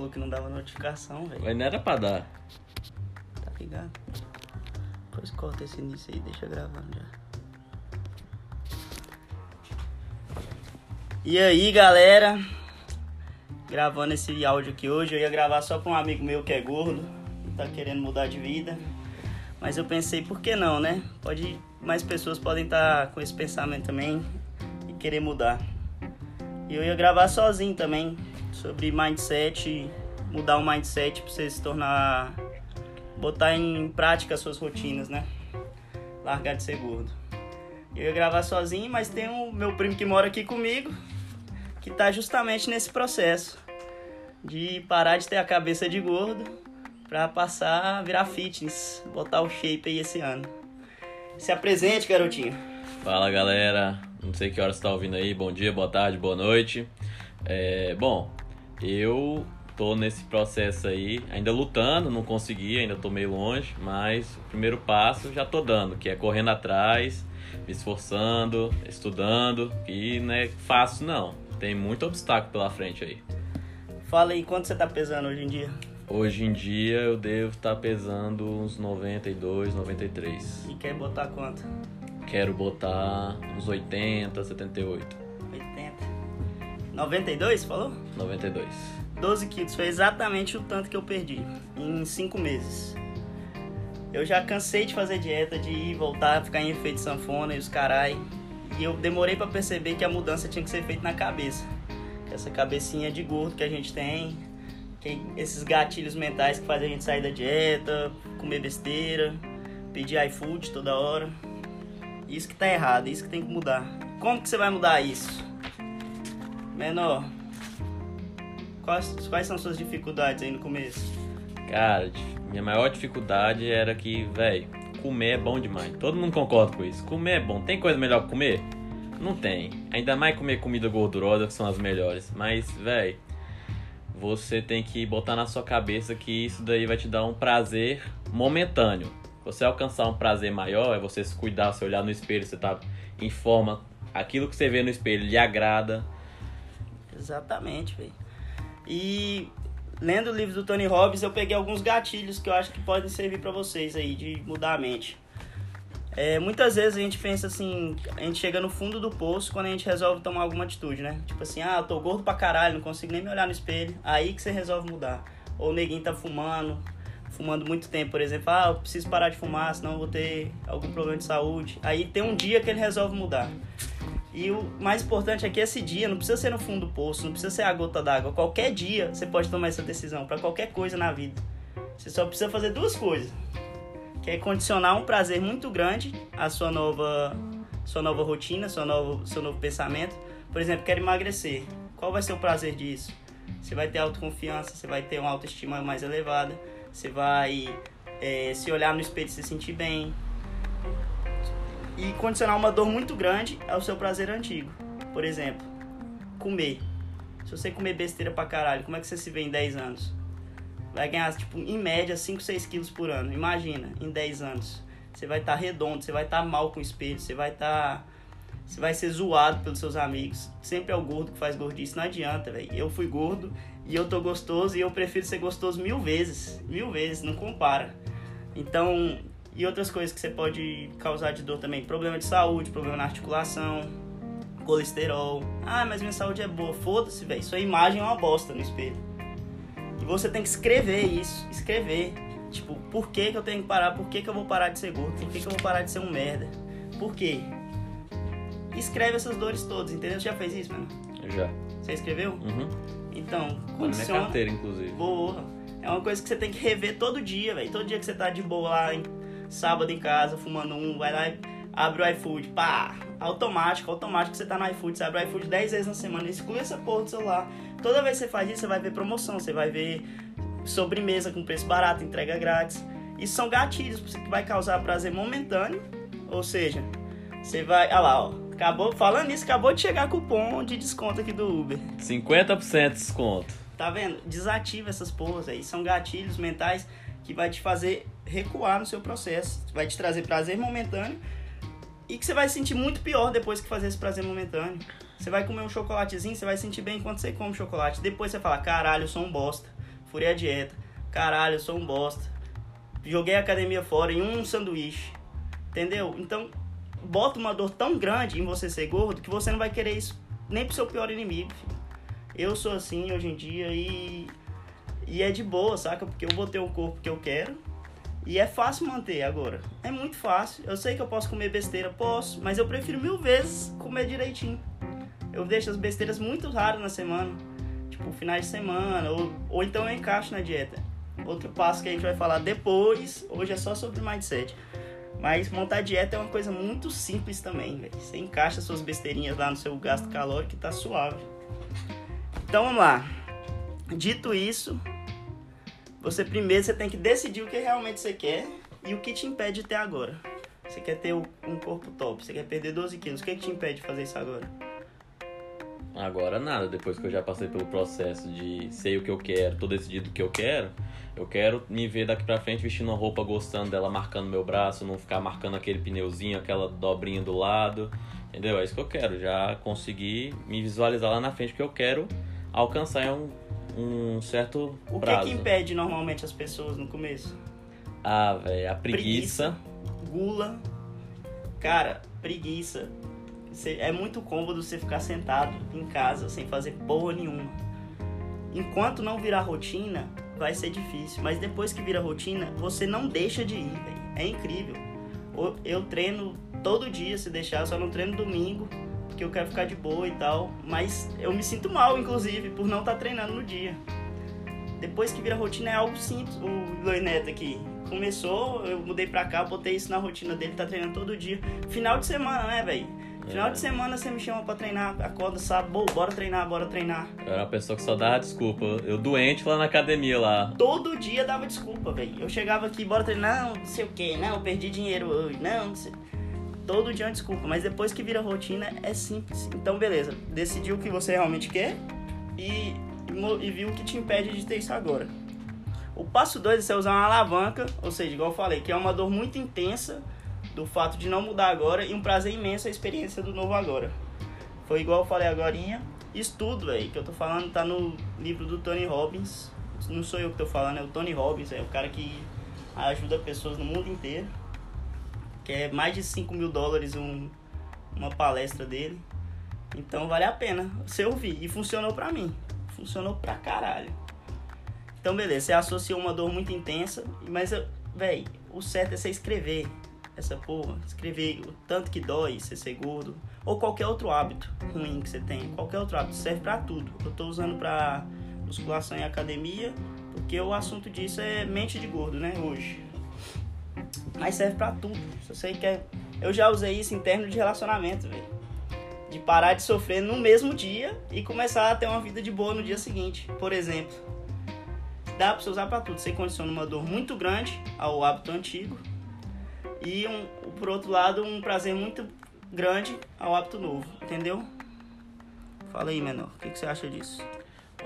falou que não dava notificação, velho. Mas não era pra dar. Tá ligado? Depois corta esse início aí, deixa gravando já. E aí, galera? Gravando esse áudio aqui hoje. Eu ia gravar só pra um amigo meu que é gordo e tá querendo mudar de vida. Mas eu pensei, por que não, né? Pode, mais pessoas podem estar com esse pensamento também e querer mudar. E eu ia gravar sozinho também sobre mindset, mudar o mindset pra você se tornar botar em prática as suas rotinas, né? Largar de ser gordo. Eu ia gravar sozinho, mas tem o meu primo que mora aqui comigo, que tá justamente nesse processo de parar de ter a cabeça de gordo para passar a virar fitness, botar o shape aí esse ano. Se apresente, garotinho. Fala galera, não sei que hora você tá ouvindo aí, bom dia, boa tarde, boa noite. É, bom, eu tô nesse processo aí, ainda lutando, não consegui, ainda tô meio longe, mas o primeiro passo já tô dando, que é correndo atrás, me esforçando, estudando, e não é fácil não, tem muito obstáculo pela frente aí. Fala aí, quanto você tá pesando hoje em dia? Hoje em dia eu devo estar pesando uns 92, 93. E quer botar quanto? Quero botar uns 80, 78. 80. 92, falou? 92. 12 quilos, foi exatamente o tanto que eu perdi em 5 meses. Eu já cansei de fazer dieta, de ir voltar, ficar em efeito sanfona e os carai. E eu demorei para perceber que a mudança tinha que ser feita na cabeça. Essa cabecinha de gordo que a gente tem, que esses gatilhos mentais que fazem a gente sair da dieta, comer besteira, pedir iFood toda hora. Isso que tá errado, isso que tem que mudar. Como que você vai mudar isso? Menor, quais, quais são suas dificuldades aí no começo? Cara, minha maior dificuldade era que, velho, comer é bom demais. Todo mundo concorda com isso. Comer é bom. Tem coisa melhor que comer? Não tem. Ainda mais comer comida gordurosa, que são as melhores. Mas, velho, você tem que botar na sua cabeça que isso daí vai te dar um prazer momentâneo. Você alcançar um prazer maior é você se cuidar, você olhar no espelho, você tá em forma, aquilo que você vê no espelho lhe agrada. Exatamente, velho. E lendo o livro do Tony Robbins, eu peguei alguns gatilhos que eu acho que podem servir para vocês aí de mudar a mente. É, muitas vezes a gente pensa assim, a gente chega no fundo do poço quando a gente resolve tomar alguma atitude, né? Tipo assim, ah, eu tô gordo pra caralho, não consigo nem me olhar no espelho. Aí que você resolve mudar. Ou o neguinho tá fumando, fumando muito tempo, por exemplo, ah, eu preciso parar de fumar, senão eu vou ter algum problema de saúde. Aí tem um dia que ele resolve mudar. E o mais importante é que esse dia não precisa ser no fundo do poço, não precisa ser a gota d'água. Qualquer dia você pode tomar essa decisão para qualquer coisa na vida. Você só precisa fazer duas coisas. Que é condicionar um prazer muito grande à sua nova, sua nova rotina, sua novo, seu novo pensamento. Por exemplo, quero emagrecer. Qual vai ser o prazer disso? Você vai ter autoconfiança, você vai ter uma autoestima mais elevada, você vai é, se olhar no espelho e se sentir bem, e condicionar uma dor muito grande ao seu prazer antigo. Por exemplo, comer. Se você comer besteira pra caralho, como é que você se vê em 10 anos? Vai ganhar, tipo, em média 5, 6 quilos por ano. Imagina, em 10 anos. Você vai estar tá redondo, você vai estar tá mal com o espelho, você vai estar. Tá... Você vai ser zoado pelos seus amigos. Sempre é o gordo que faz gordice, não adianta, velho. Eu fui gordo e eu tô gostoso e eu prefiro ser gostoso mil vezes. Mil vezes, não compara. Então, e outras coisas que você pode causar de dor também. Problema de saúde, problema na articulação, colesterol. Ah, mas minha saúde é boa. Foda-se, velho. Sua imagem é uma bosta no espelho. E você tem que escrever isso. Escrever. Tipo, por que, que eu tenho que parar? Por que, que eu vou parar de ser gordo? Por que, que eu vou parar de ser um merda? Por quê? Escreve essas dores todas, entendeu? Você já fez isso, mano? Já. Você escreveu? Uhum. Então, condiciona. Na minha carteira, inclusive. Boa. É uma coisa que você tem que rever todo dia, velho. Todo dia que você tá de boa lá em sábado em casa, fumando um, vai lá e abre o iFood, pá, automático, automático, você tá no iFood, você abre o iFood 10 vezes na semana, exclui essa porra do celular. Toda vez que você faz isso, você vai ver promoção, você vai ver sobremesa com preço barato, entrega grátis. Isso são gatilhos que vai causar prazer momentâneo, ou seja, você vai, olha lá, ó, acabou, falando nisso, acabou de chegar cupom de desconto aqui do Uber. 50% de desconto. Tá vendo? Desativa essas porras aí, são gatilhos mentais que vai te fazer recuar no seu processo, vai te trazer prazer momentâneo e que você vai sentir muito pior depois que fazer esse prazer momentâneo. Você vai comer um chocolatezinho, você vai sentir bem enquanto você come chocolate. Depois você fala, caralho, eu sou um bosta. furei a dieta. Caralho, eu sou um bosta. Joguei a academia fora em um sanduíche. Entendeu? Então, bota uma dor tão grande em você ser gordo que você não vai querer isso nem pro seu pior inimigo, filho. Eu sou assim hoje em dia e. E é de boa, saca? Porque eu vou ter o corpo que eu quero. E é fácil manter agora. É muito fácil. Eu sei que eu posso comer besteira, posso, mas eu prefiro mil vezes comer direitinho. Eu deixo as besteiras muito raras na semana. Tipo, finais de semana, ou, ou então eu encaixo na dieta. Outro passo que a gente vai falar depois. Hoje é só sobre mindset. Mas montar dieta é uma coisa muito simples também, velho. Você encaixa suas besteirinhas lá no seu gasto calórico e tá suave. Então vamos lá. Dito isso, você primeiro você tem que decidir o que realmente você quer e o que te impede de ter agora. Você quer ter um corpo top, você quer perder 12 quilos, o que, que te impede de fazer isso agora? Agora nada, depois que eu já passei pelo processo de sei o que eu quero, tô decidido o que eu quero, eu quero me ver daqui pra frente vestindo uma roupa gostando dela, marcando meu braço, não ficar marcando aquele pneuzinho, aquela dobrinha do lado, entendeu? É isso que eu quero, já conseguir me visualizar lá na frente, porque eu quero alcançar um, um certo O que prazo. que impede normalmente as pessoas no começo? Ah, velho, a preguiça. Gula. Cara, preguiça. É muito cômodo você ficar sentado em casa sem fazer porra nenhuma. Enquanto não virar rotina, vai ser difícil. Mas depois que vira rotina, você não deixa de ir, velho. É incrível. O- Eu treino todo dia, se deixar, só não treino domingo, porque eu quero ficar de boa e tal. Mas eu me sinto mal, inclusive, por não estar treinando no dia. Depois que vira rotina é algo simples. O Luiz Neto aqui começou, eu mudei pra cá, botei isso na rotina dele, tá treinando todo dia. Final de semana, né, velho? Final É. de semana você me chama pra treinar, acorda sábado, "Bô, bora treinar, bora treinar. Eu era uma pessoa que só dava desculpa. Eu doente lá na academia lá. Todo dia dava desculpa, velho. Eu chegava aqui, bora treinar, não, não sei o que, não, eu perdi dinheiro hoje, não, não sei. Todo dia é uma desculpa, mas depois que vira rotina é simples. Então, beleza, decidiu o que você realmente quer e, e viu o que te impede de ter isso agora. O passo 2 é você usar uma alavanca, ou seja, igual eu falei, que é uma dor muito intensa do fato de não mudar agora e um prazer imenso a experiência do novo agora. Foi igual eu falei agorinha. Estudo, velho, que eu tô falando tá no livro do Tony Robbins. Não sou eu que tô falando, é o Tony Robbins, é o cara que ajuda pessoas no mundo inteiro. Que é mais de 5 mil dólares um, uma palestra dele. Então vale a pena você ouvir. E funcionou pra mim. Funcionou pra caralho. Então beleza, você associou uma dor muito intensa, mas, velho, o certo é você escrever essa porra. Escrever o tanto que dói você ser gordo. Ou qualquer outro hábito ruim que você tem. Qualquer outro hábito. Serve pra tudo. Eu tô usando pra musculação e academia, porque o assunto disso é mente de gordo, né, hoje. Mas serve pra tudo. Se você quer. Eu já usei isso em termos de relacionamento, velho. De parar de sofrer no mesmo dia e começar a ter uma vida de boa no dia seguinte. Por exemplo, dá pra você usar pra tudo. Você condiciona uma dor muito grande ao hábito antigo e, um, por outro lado, um prazer muito grande ao hábito novo, entendeu? Fala aí, menor, o que, que você acha disso?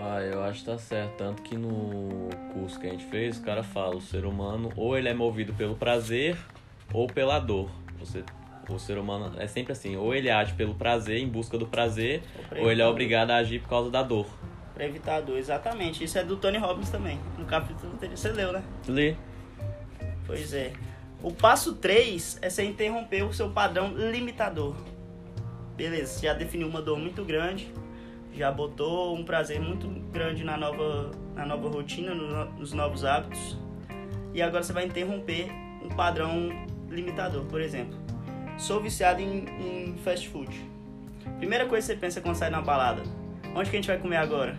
Ah, eu acho que tá certo. Tanto que no curso que a gente fez, o cara fala, o ser humano ou ele é movido pelo prazer ou pela dor. Você, o ser humano é sempre assim, ou ele age pelo prazer, em busca do prazer, pra ou ele é obrigado a agir por causa da dor. Pra evitar a dor, exatamente. Isso é do Tony Robbins também. No capítulo anterior. Você leu, né? Lê. Pois é. O passo 3 é você interromper o seu padrão limitador. Beleza, você já definiu uma dor muito grande, já botou um prazer muito grande na nova, na nova rotina, no- nos novos hábitos. E agora você vai interromper um padrão limitador. Por exemplo, sou viciado em, em fast food. Primeira coisa que você pensa quando sai na balada: onde que a gente vai comer agora?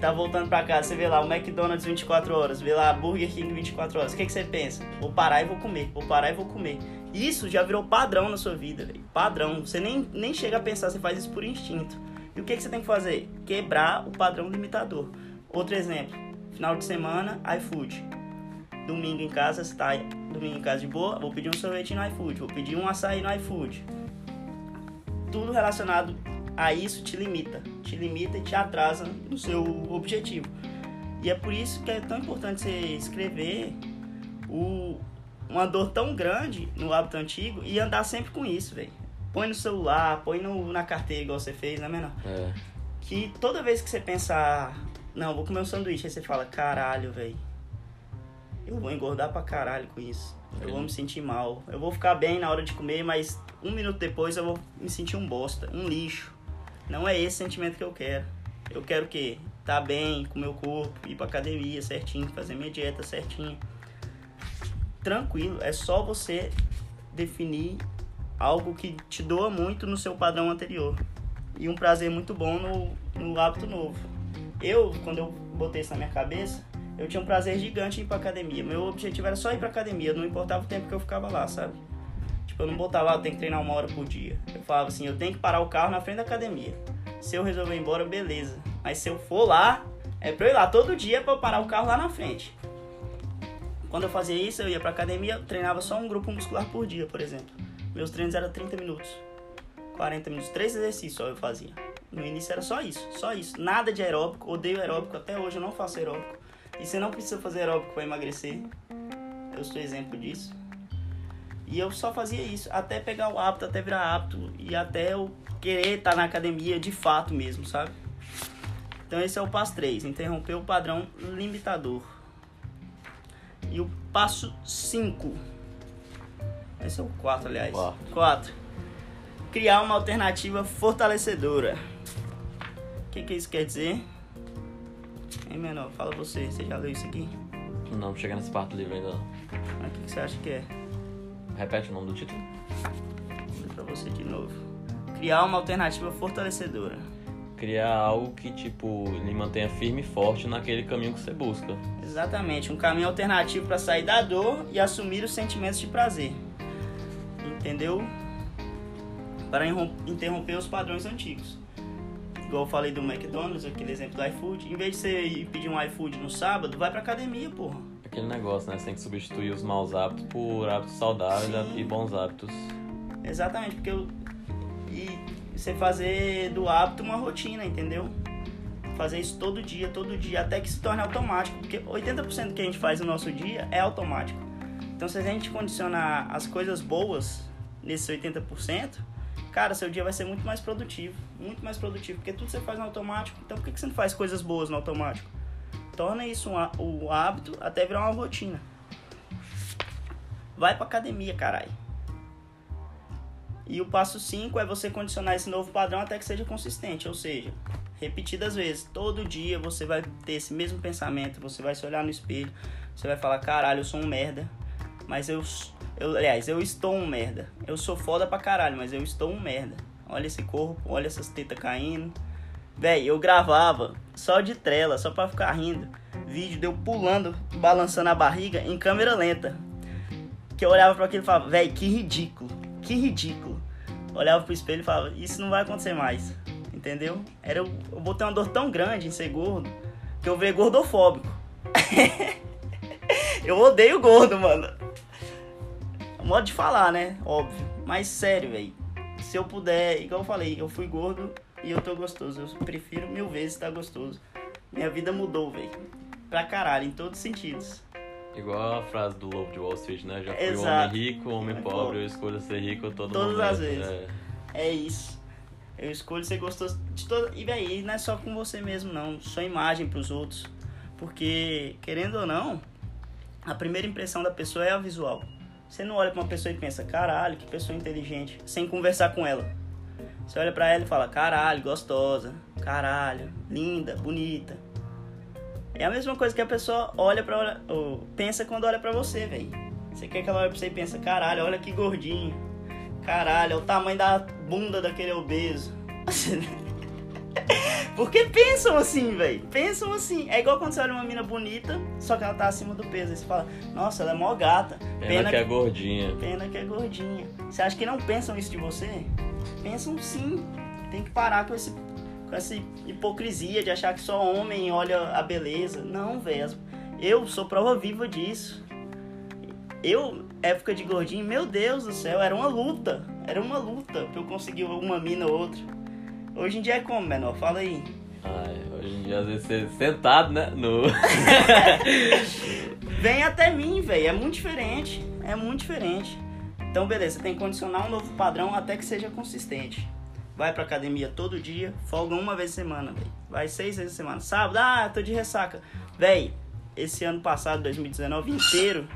Tá voltando pra casa, você vê lá o McDonald's 24 horas, vê lá Burger King 24 horas. O que, que você pensa? Vou parar e vou comer, vou parar e vou comer. Isso já virou padrão na sua vida, velho. Padrão. Você nem, nem chega a pensar, você faz isso por instinto. E o que, que você tem que fazer? Quebrar o padrão limitador. Outro exemplo: final de semana, iFood. Domingo em casa, você tá domingo em casa de boa, vou pedir um sorvete no iFood, vou pedir um açaí no iFood. Tudo relacionado a isso te limita, te limita e te atrasa no seu objetivo. E é por isso que é tão importante você escrever o, uma dor tão grande no hábito antigo e andar sempre com isso, velho. Põe no celular, põe no, na carteira igual você fez, né, menor? É. Que toda vez que você pensar Não, vou comer um sanduíche. Aí você fala, caralho, velho. Eu vou engordar pra caralho com isso. Eu vou me sentir mal. Eu vou ficar bem na hora de comer, mas um minuto depois eu vou me sentir um bosta, um lixo. Não é esse sentimento que eu quero. Eu quero o quê? Tá bem com o meu corpo, ir pra academia certinho, fazer minha dieta certinho. Tranquilo, é só você definir algo que te doa muito no seu padrão anterior. E um prazer muito bom no, no hábito novo. Eu, quando eu botei isso na minha cabeça, eu tinha um prazer gigante em ir pra academia. Meu objetivo era só ir pra academia, não importava o tempo que eu ficava lá, sabe? Tipo, eu não botava, ah, eu tenho que treinar uma hora por dia. Eu falava assim, eu tenho que parar o carro na frente da academia. Se eu resolver ir embora, beleza. Mas se eu for lá, é pra eu ir lá todo dia pra eu parar o carro lá na frente. Quando eu fazia isso, eu ia pra academia, eu treinava só um grupo muscular por dia, por exemplo. Meus treinos eram 30 minutos, 40 minutos, três exercícios só eu fazia. No início era só isso, só isso. Nada de aeróbico, odeio aeróbico, até hoje eu não faço aeróbico. E você não precisa fazer aeróbico para emagrecer. Eu sou exemplo disso. E eu só fazia isso, até pegar o hábito, até virar hábito e até eu querer estar na academia de fato mesmo, sabe? Então esse é o passo 3, interromper o padrão limitador. E o passo 5. Esse é o 4, aliás. 4. Criar uma alternativa fortalecedora. O que, que isso quer dizer? Hein, menor? Fala você, você já leu isso aqui? Não, não chega nessa parte do livro ainda não. Mas o que, que você acha que é? Repete o nome do título. Vou ler pra você de novo. Criar uma alternativa fortalecedora. Criar algo que, tipo, lhe mantenha firme e forte naquele caminho que você busca. Exatamente, um caminho alternativo para sair da dor e assumir os sentimentos de prazer. Entendeu? Para interromper os padrões antigos. Igual eu falei do McDonald's, aquele exemplo do iFood. Em vez de você ir pedir um iFood no sábado, vai pra academia, porra. Aquele negócio, né? Você tem que substituir os maus hábitos por hábitos saudáveis Sim. e bons hábitos. Exatamente, porque eu... E você fazer do hábito uma rotina, entendeu? Fazer isso todo dia, todo dia, até que se torne automático. Porque 80% do que a gente faz no nosso dia é automático. Então se a gente condicionar as coisas boas nesses 80%, cara, seu dia vai ser muito mais produtivo. Muito mais produtivo, porque tudo você faz no automático. Então por que você não faz coisas boas no automático? Torna isso um, o hábito até virar uma rotina. Vai pra academia, caralho. E o passo 5 é você condicionar esse novo padrão até que seja consistente, ou seja, repetidas vezes. Todo dia você vai ter esse mesmo pensamento, você vai se olhar no espelho, você vai falar: caralho, eu sou um merda, mas eu, eu. Aliás, eu estou um merda. Eu sou foda pra caralho, mas eu estou um merda. Olha esse corpo, olha essas tetas caindo. Véi, eu gravava só de trela, só pra ficar rindo. Vídeo deu pulando, balançando a barriga em câmera lenta. Que eu olhava para aquilo e falava, véi, que ridículo, que ridículo. olhava pro espelho e falava, isso não vai acontecer mais. Entendeu? Era, eu, botei uma dor tão grande em ser gordo que eu virei gordofóbico. eu odeio gordo, mano. Modo de falar, né? Óbvio. Mas sério, velho. Se eu puder, igual eu falei, eu fui gordo e eu tô gostoso. Eu prefiro mil vezes estar gostoso. Minha vida mudou, velho. Pra caralho, em todos os sentidos. Igual a frase do Lobo de Wall Street, né? Já fui Exato. homem rico, homem pobre, eu escolho ser rico todo Todas momento. as vezes. É. é isso. Eu escolho ser gostoso de todo. E aí, não é só com você mesmo, não. Sua imagem pros outros. Porque, querendo ou não, a primeira impressão da pessoa é a visual. Você não olha pra uma pessoa e pensa, caralho, que pessoa inteligente, sem conversar com ela. Você olha pra ela e fala, caralho, gostosa, caralho, linda, bonita. É a mesma coisa que a pessoa olha. Ou pensa quando olha pra você, velho. Você quer que ela olhe pra você e pensa, caralho, olha que gordinho. Caralho, é o tamanho da bunda daquele obeso. Porque pensam assim, velho. Pensam assim. É igual quando você olha uma mina bonita, só que ela tá acima do peso. Aí você fala, nossa, ela é mó gata. Pena, pena que, que é gordinha. Pena que é gordinha. Você acha que não pensam isso de você? Pensam sim. Tem que parar com esse com essa hipocrisia de achar que só homem olha a beleza. Não, velho. Eu sou prova viva disso. Eu, época de gordinho, meu Deus do céu, era uma luta. Era uma luta pra eu conseguir uma mina ou outra. Hoje em dia é como, menor? Fala aí. Ai, hoje em dia, às vezes, você sentado, né? No... Vem até mim, velho. É muito diferente. É muito diferente. Então, beleza, você tem que condicionar um novo padrão até que seja consistente. vai pra academia todo dia, folga uma vez por semana, velho. Vai seis vezes por semana. Sábado, ah, tô de ressaca. Véi, esse ano passado, 2019 inteiro,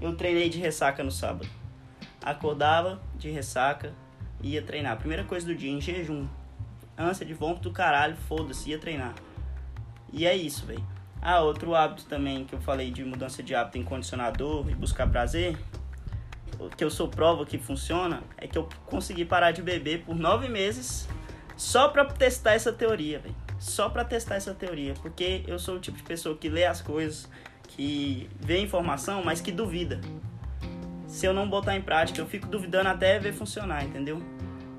eu treinei de ressaca no sábado. Acordava de ressaca, ia treinar. Primeira coisa do dia, em jejum. Ânsia de vômito do caralho, foda-se, ia treinar. E é isso, velho. Ah, outro hábito também que eu falei de mudança de hábito em condicionador e buscar prazer, que eu sou prova que funciona, é que eu consegui parar de beber por nove meses só pra testar essa teoria, velho. Só pra testar essa teoria. Porque eu sou o tipo de pessoa que lê as coisas, que vê informação, mas que duvida. Se eu não botar em prática, eu fico duvidando até ver funcionar, entendeu?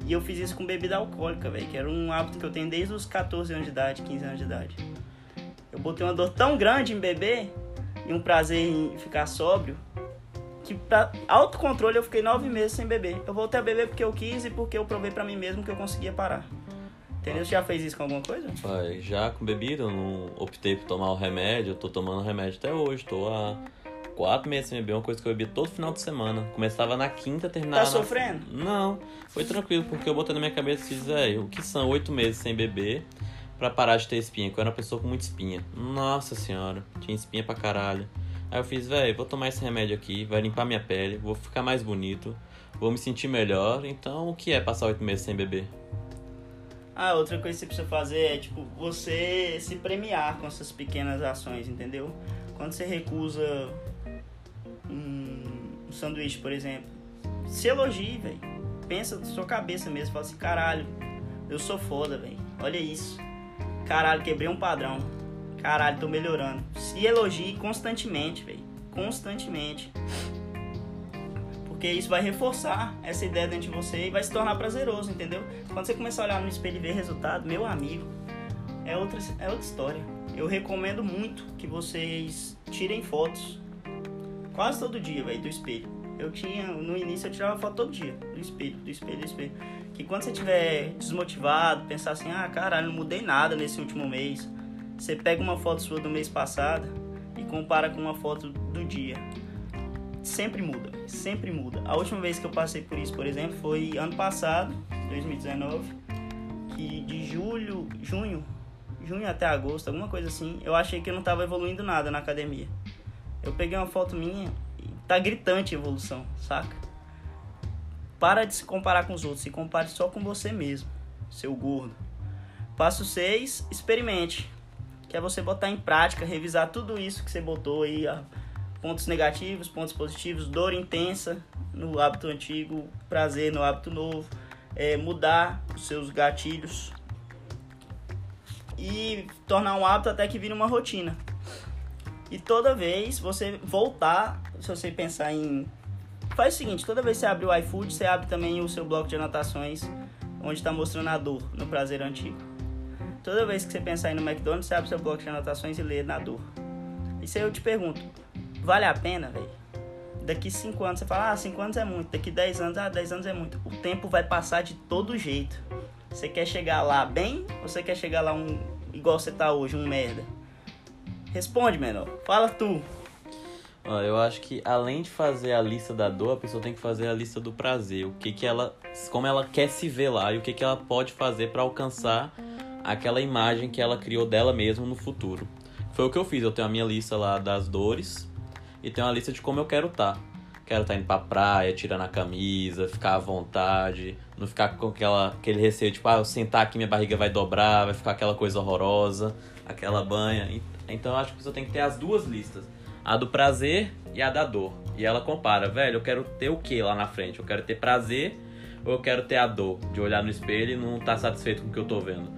E eu fiz isso com bebida alcoólica, velho, que era um hábito que eu tenho desde os 14 anos de idade, 15 anos de idade. Eu botei uma dor tão grande em beber e um prazer em ficar sóbrio que pra autocontrole eu fiquei nove meses sem beber. Eu voltei a beber porque eu quis e porque eu provei para mim mesmo que eu conseguia parar. Entendeu? Você já fez isso com alguma coisa? Pai, já com bebida, eu não optei por tomar o remédio, eu tô tomando remédio até hoje, tô há quatro meses sem beber, uma coisa que eu bebi todo final de semana. Começava na quinta, terminava. Tá sofrendo? Na... Não, foi tranquilo, porque eu botei na minha cabeça e fiz, é, o que são oito meses sem beber pra parar de ter espinha? Que eu era uma pessoa com muita espinha. Nossa senhora, tinha espinha pra caralho. Aí eu fiz, velho, vou tomar esse remédio aqui, vai limpar minha pele, vou ficar mais bonito, vou me sentir melhor. Então, o que é passar oito meses sem beber? Ah, outra coisa que você precisa fazer é, tipo, você se premiar com essas pequenas ações, entendeu? Quando você recusa um, sanduíche, por exemplo, se elogie, velho. Pensa na sua cabeça mesmo, fala assim, caralho, eu sou foda, velho. Olha isso. Caralho, quebrei um padrão. Caralho, tô melhorando. Se elogie constantemente, velho. Constantemente. Porque isso vai reforçar essa ideia dentro de você e vai se tornar prazeroso, entendeu? Quando você começar a olhar no espelho e ver resultado, meu amigo, é outra, é outra história. Eu recomendo muito que vocês tirem fotos quase todo dia, velho, do espelho. Eu tinha, no início eu tirava foto todo dia, do espelho, do espelho, do espelho. Que quando você estiver desmotivado, pensar assim, ah, caralho, não mudei nada nesse último mês você pega uma foto sua do mês passado e compara com uma foto do dia. Sempre muda, sempre muda. A última vez que eu passei por isso, por exemplo, foi ano passado, 2019, que de julho, junho, junho até agosto, alguma coisa assim, eu achei que eu não estava evoluindo nada na academia. Eu peguei uma foto minha e tá gritante a evolução, saca? Para de se comparar com os outros, se compare só com você mesmo, seu gordo. Passo 6, experimente que é você botar em prática, revisar tudo isso que você botou aí, pontos negativos, pontos positivos, dor intensa no hábito antigo, prazer no hábito novo, é, mudar os seus gatilhos e tornar um hábito até que vire uma rotina. E toda vez você voltar, se você pensar em. Faz o seguinte: toda vez que você abre o iFood, você abre também o seu bloco de anotações, onde está mostrando a dor no prazer antigo. Toda vez que você pensar em no McDonald's, você abre seu bloco de anotações e lê na dor. Isso aí eu te pergunto, vale a pena, velho? Daqui 5 anos você fala, ah, 5 anos é muito. Daqui 10 anos, ah, 10 anos é muito. O tempo vai passar de todo jeito. Você quer chegar lá bem ou você quer chegar lá um igual você tá hoje, um merda? Responde, menor. Fala tu. Eu acho que além de fazer a lista da dor, a pessoa tem que fazer a lista do prazer. O que que ela, como ela quer se ver lá e o que que ela pode fazer para alcançar aquela imagem que ela criou dela mesma no futuro. Foi o que eu fiz, eu tenho a minha lista lá das dores e tenho a lista de como eu quero estar. Tá. Quero estar tá indo pra praia, tirando a camisa, ficar à vontade, não ficar com aquela, aquele receio, tipo, ah, eu sentar aqui minha barriga vai dobrar, vai ficar aquela coisa horrorosa, aquela banha. Então eu acho que você tem que ter as duas listas. A do prazer e a da dor. E ela compara, velho, eu quero ter o que lá na frente? Eu quero ter prazer ou eu quero ter a dor de olhar no espelho e não estar tá satisfeito com o que eu tô vendo?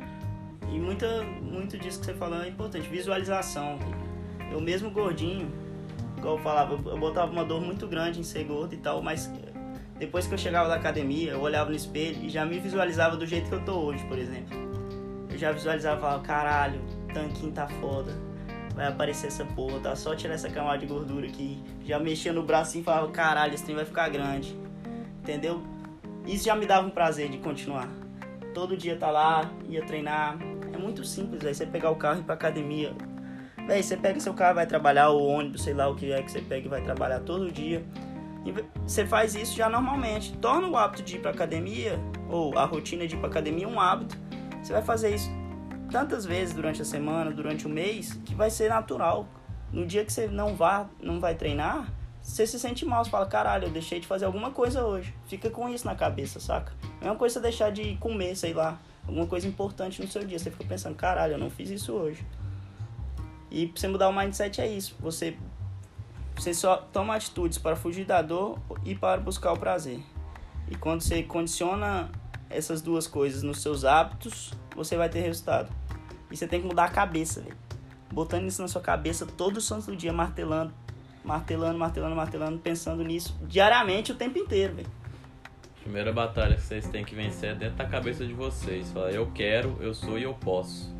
E muita, muito disso que você falou é importante, visualização. Eu mesmo gordinho, igual eu falava, eu botava uma dor muito grande em ser gordo e tal, mas depois que eu chegava da academia, eu olhava no espelho e já me visualizava do jeito que eu tô hoje, por exemplo. Eu já visualizava falava, caralho, tanquinho tá foda. Vai aparecer essa porra, tá só tirar essa camada de gordura aqui. Já mexia no braço e falava, caralho, esse trem vai ficar grande. Entendeu? Isso já me dava um prazer de continuar. Todo dia tá lá, ia treinar, é muito simples, aí você pegar o carro e ir pra academia. Véi, você pega seu carro vai trabalhar, ou ônibus, sei lá o que é que você pega e vai trabalhar todo dia. E Você faz isso já normalmente. Torna o hábito de ir pra academia, ou a rotina de ir pra academia, um hábito. Você vai fazer isso tantas vezes durante a semana, durante o mês, que vai ser natural. No dia que você não vá, não vai treinar, você se sente mal, você fala, caralho, eu deixei de fazer alguma coisa hoje. Fica com isso na cabeça, saca? É uma coisa você deixar de comer, sei lá, alguma coisa importante no seu dia. Você fica pensando, caralho, eu não fiz isso hoje. E pra você mudar o mindset é isso. Você, você só toma atitudes para fugir da dor e para buscar o prazer. E quando você condiciona essas duas coisas nos seus hábitos, você vai ter resultado. E você tem que mudar a cabeça, velho. Botando isso na sua cabeça todo santo dia, martelando, martelando, martelando, martelando, pensando nisso diariamente o tempo inteiro, velho. Primeira batalha que vocês têm que vencer é dentro da cabeça de vocês. Fala, eu quero, eu sou e eu posso.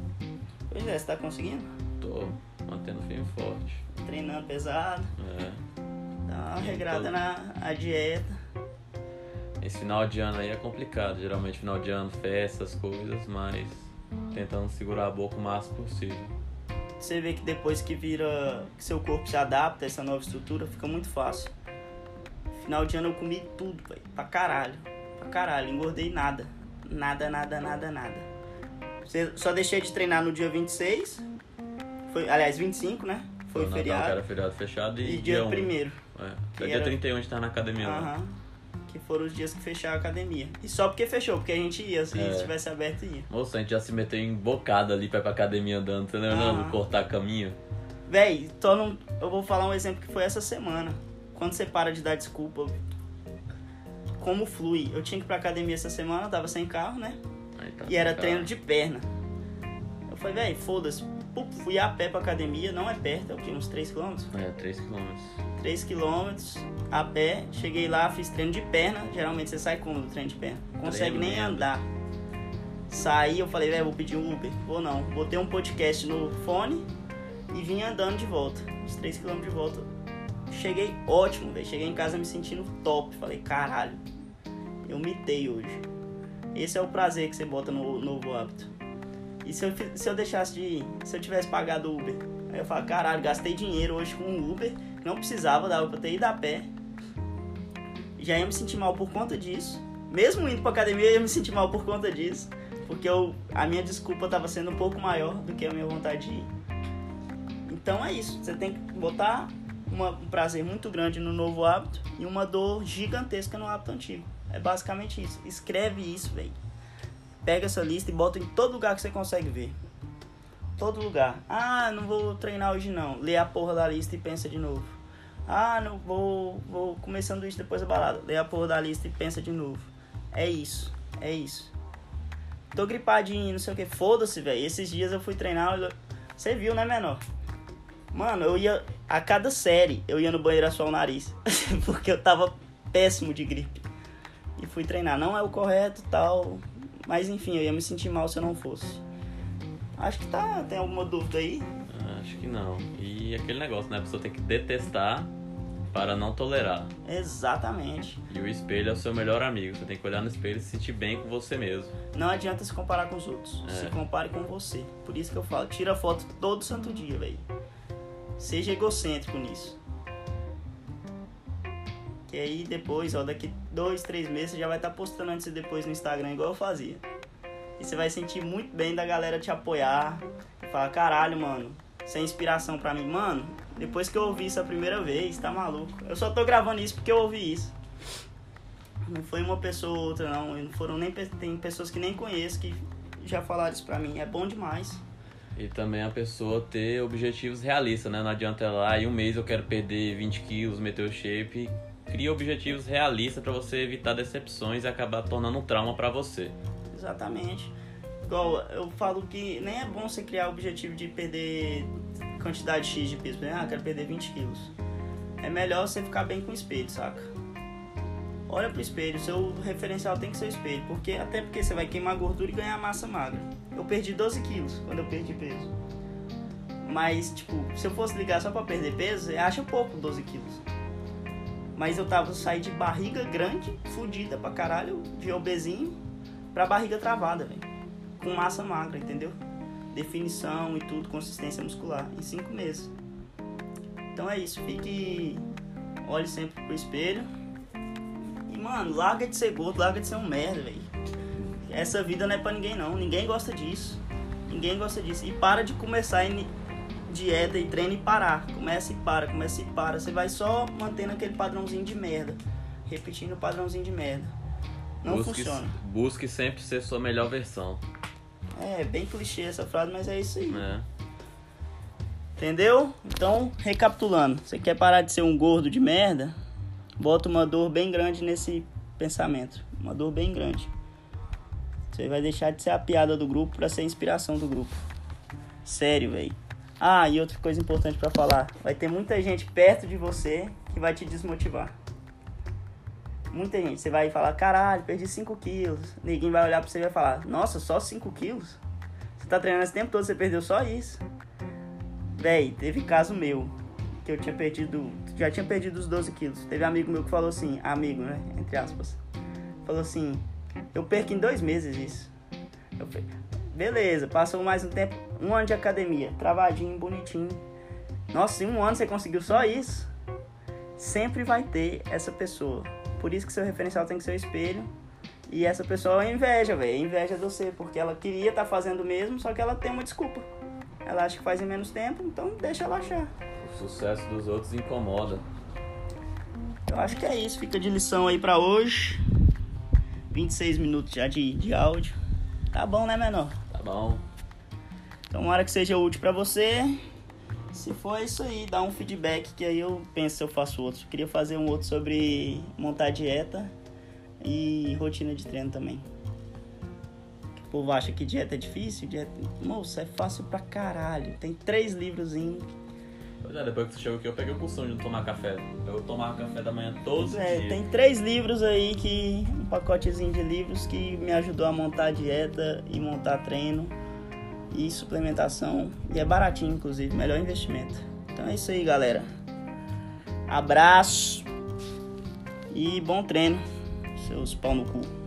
Pois é, você tá conseguindo? Tô mantendo firme e forte. Treinando pesado, É. dá uma Sim, regrada tô- na a dieta. Esse final de ano aí é complicado. Geralmente final de ano, festas, coisas, mas tentando segurar a boca o máximo possível. Você vê que depois que vira, que seu corpo se adapta a essa nova estrutura, fica muito fácil. Final de ano eu comi tudo, velho, pra caralho. Pra caralho, engordei nada. Nada, nada, nada, nada. Só deixei de treinar no dia 26. Foi, aliás, 25, né? Foi o feriado. era feriado fechado e, E dia 1. primeiro. É. Até que dia era- 31 a gente tá na academia lá. Aham. Que foram os dias que fecharam a academia. E só porque fechou, porque a gente ia. Se É. tivesse aberto, ia. Moça, a gente já se meteu em bocada ali pra ir pra academia andando, tá lembrando? Aham. Cortar caminho. Véi, tô num- eu vou falar um exemplo que foi essa semana. Quando você para de dar desculpa, como flui? Eu tinha que ir pra academia essa semana, tava sem carro, né? Aí tá E era sem treino carro. de perna. Eu falei, véi, foda-se. Fui a pé pra academia, não é perto, é o quê? Uns 3km? É, 3km. 3km a pé, cheguei lá, fiz treino de perna. Geralmente você sai como do treino de perna? Não Consegue nem Tremendo. andar. Saí, eu falei, velho, vou pedir um Uber. Vou não. Botei um podcast no fone e vim andando de volta. Os 3km de volta. Cheguei ótimo, velho. Cheguei em casa me sentindo top. Falei, caralho, eu mitei hoje. Esse é o prazer que você bota no novo hábito. E se eu, se eu deixasse de ir, se eu tivesse pagado o Uber, aí eu falo, caralho, gastei dinheiro hoje com um Uber, não precisava, dava pra ter ido a pé. Já ia me sentir mal por conta disso. Mesmo indo pra academia, eu ia me sentir mal por conta disso. Porque eu, a minha desculpa tava sendo um pouco maior do que a minha vontade de ir. Então é isso. Você tem que botar uma- um prazer muito grande no novo hábito e uma dor gigantesca no hábito antigo. É basicamente isso. Escreve isso, velho. Pega essa lista e bota em todo lugar que você consegue ver. Todo lugar. Ah, não vou treinar hoje não. Lê a porra da lista e pensa de novo. Ah, não vou, vou comer sanduíche depois da balada. Lê a porra da lista e pensa de novo. É isso. É isso. Tô gripadinho, não sei o que. Foda-se, velho. Esses dias eu fui treinar. Você viu, né, menor? Mano, eu ia. A cada série eu ia no banheiro assoar o nariz. porque eu tava péssimo de gripe. E fui treinar. Não é o correto tal. Mas enfim, eu ia me sentir mal se eu não fosse. Acho que tá. Tem alguma dúvida aí? Acho que não. E aquele negócio, né? A pessoa tem que detestar para não tolerar. Exatamente. E o espelho é o seu melhor amigo. Você tem que olhar no espelho e se sentir bem com você mesmo. Não adianta se comparar com os outros. É. Se compare com você. Por isso que eu falo, tira foto todo santo dia, velho. Seja egocêntrico nisso. Que aí depois, ó, daqui dois, três meses, você já vai estar postando antes e depois no Instagram, igual eu fazia. E você vai sentir muito bem da galera te apoiar. E falar, caralho, mano, isso é inspiração pra mim. Mano, depois que eu ouvi isso a primeira vez, tá maluco. Eu só tô gravando isso porque eu ouvi isso. Não foi uma pessoa ou outra, não. Não foram nem. Tem pessoas que nem conheço que já falaram isso pra mim. É bom demais. E também a pessoa ter objetivos realistas, né? Não adianta ela, ah, em um mês eu quero perder 20 quilos, meter o shape. Cria objetivos realistas pra você evitar decepções e acabar tornando um trauma pra você. Exatamente. Igual, eu falo que nem é bom você criar o objetivo de perder quantidade X de peso. Por Ah, quero perder 20 quilos. É melhor você ficar bem com o espelho, saca? Olha pro espelho, seu referencial tem que ser o espelho. Porque, até porque você vai queimar gordura e ganhar massa magra. Eu perdi 12 quilos quando eu perdi peso. Mas, tipo, se eu fosse ligar só pra perder peso, acha pouco 12 quilos. Mas eu tava saí de barriga grande, fodida pra caralho, de obesinho, pra barriga travada, velho. Com massa magra, entendeu? Definição e tudo, consistência muscular, em cinco meses. Então é isso, fique olhe sempre pro espelho. E, mano, larga de ser gordo, larga de ser um merda, velho. Essa vida não é pra ninguém, não. Ninguém gosta disso. Ninguém gosta disso. E para de começar em dieta e treino e parar. Começa e para, começa e para. Você vai só mantendo aquele padrãozinho de merda. Repetindo o padrãozinho de merda. Não busque, funciona. Busque sempre ser sua melhor versão. É, bem clichê essa frase, mas é isso aí. É. Entendeu? Então, recapitulando. Você quer parar de ser um gordo de merda? Bota uma dor bem grande nesse pensamento. Uma dor bem grande. Você vai deixar de ser a piada do grupo para ser a inspiração do grupo. Sério, velho. Ah, e outra coisa importante para falar. Vai ter muita gente perto de você que vai te desmotivar. Muita gente. Você vai falar, caralho, perdi 5 quilos. Ninguém vai olhar pra você e vai falar, nossa, só 5 quilos? Você tá treinando esse tempo todo, você perdeu só isso. Véi, teve caso meu, que eu tinha perdido, já tinha perdido os 12 quilos. Teve amigo meu que falou assim, amigo, né, entre aspas. Falou assim, eu perco em dois meses isso. Eu falei, beleza, passou mais um tempo, um ano de academia, travadinho, bonitinho. Nossa, em um ano você conseguiu só isso? Sempre vai ter essa pessoa por isso que seu referencial tem que ser o espelho. E essa pessoa é inveja, velho. É inveja de você, porque ela queria estar tá fazendo o mesmo, só que ela tem uma desculpa. Ela acha que faz em menos tempo, então deixa ela achar. O sucesso dos outros incomoda. Eu acho que é isso. Fica de lição aí pra hoje. 26 minutos já de, de áudio. Tá bom, né, menor? Tá bom. Tomara que seja útil pra você. Se for isso aí, dá um feedback que aí eu penso se eu faço outro. queria fazer um outro sobre montar dieta e rotina de treino também. O povo acha que dieta é difícil, dieta... Moça, é fácil pra caralho. Tem três livros Pois é, depois que você chegou aqui eu peguei o costume de não tomar café. Eu tomava café da manhã todos os é, dias. Tem três livros aí que. um pacotezinho de livros que me ajudou a montar dieta e montar treino e suplementação. E é baratinho, inclusive, melhor investimento. Então é isso aí, galera. Abraço e bom treino, seus pau no cu.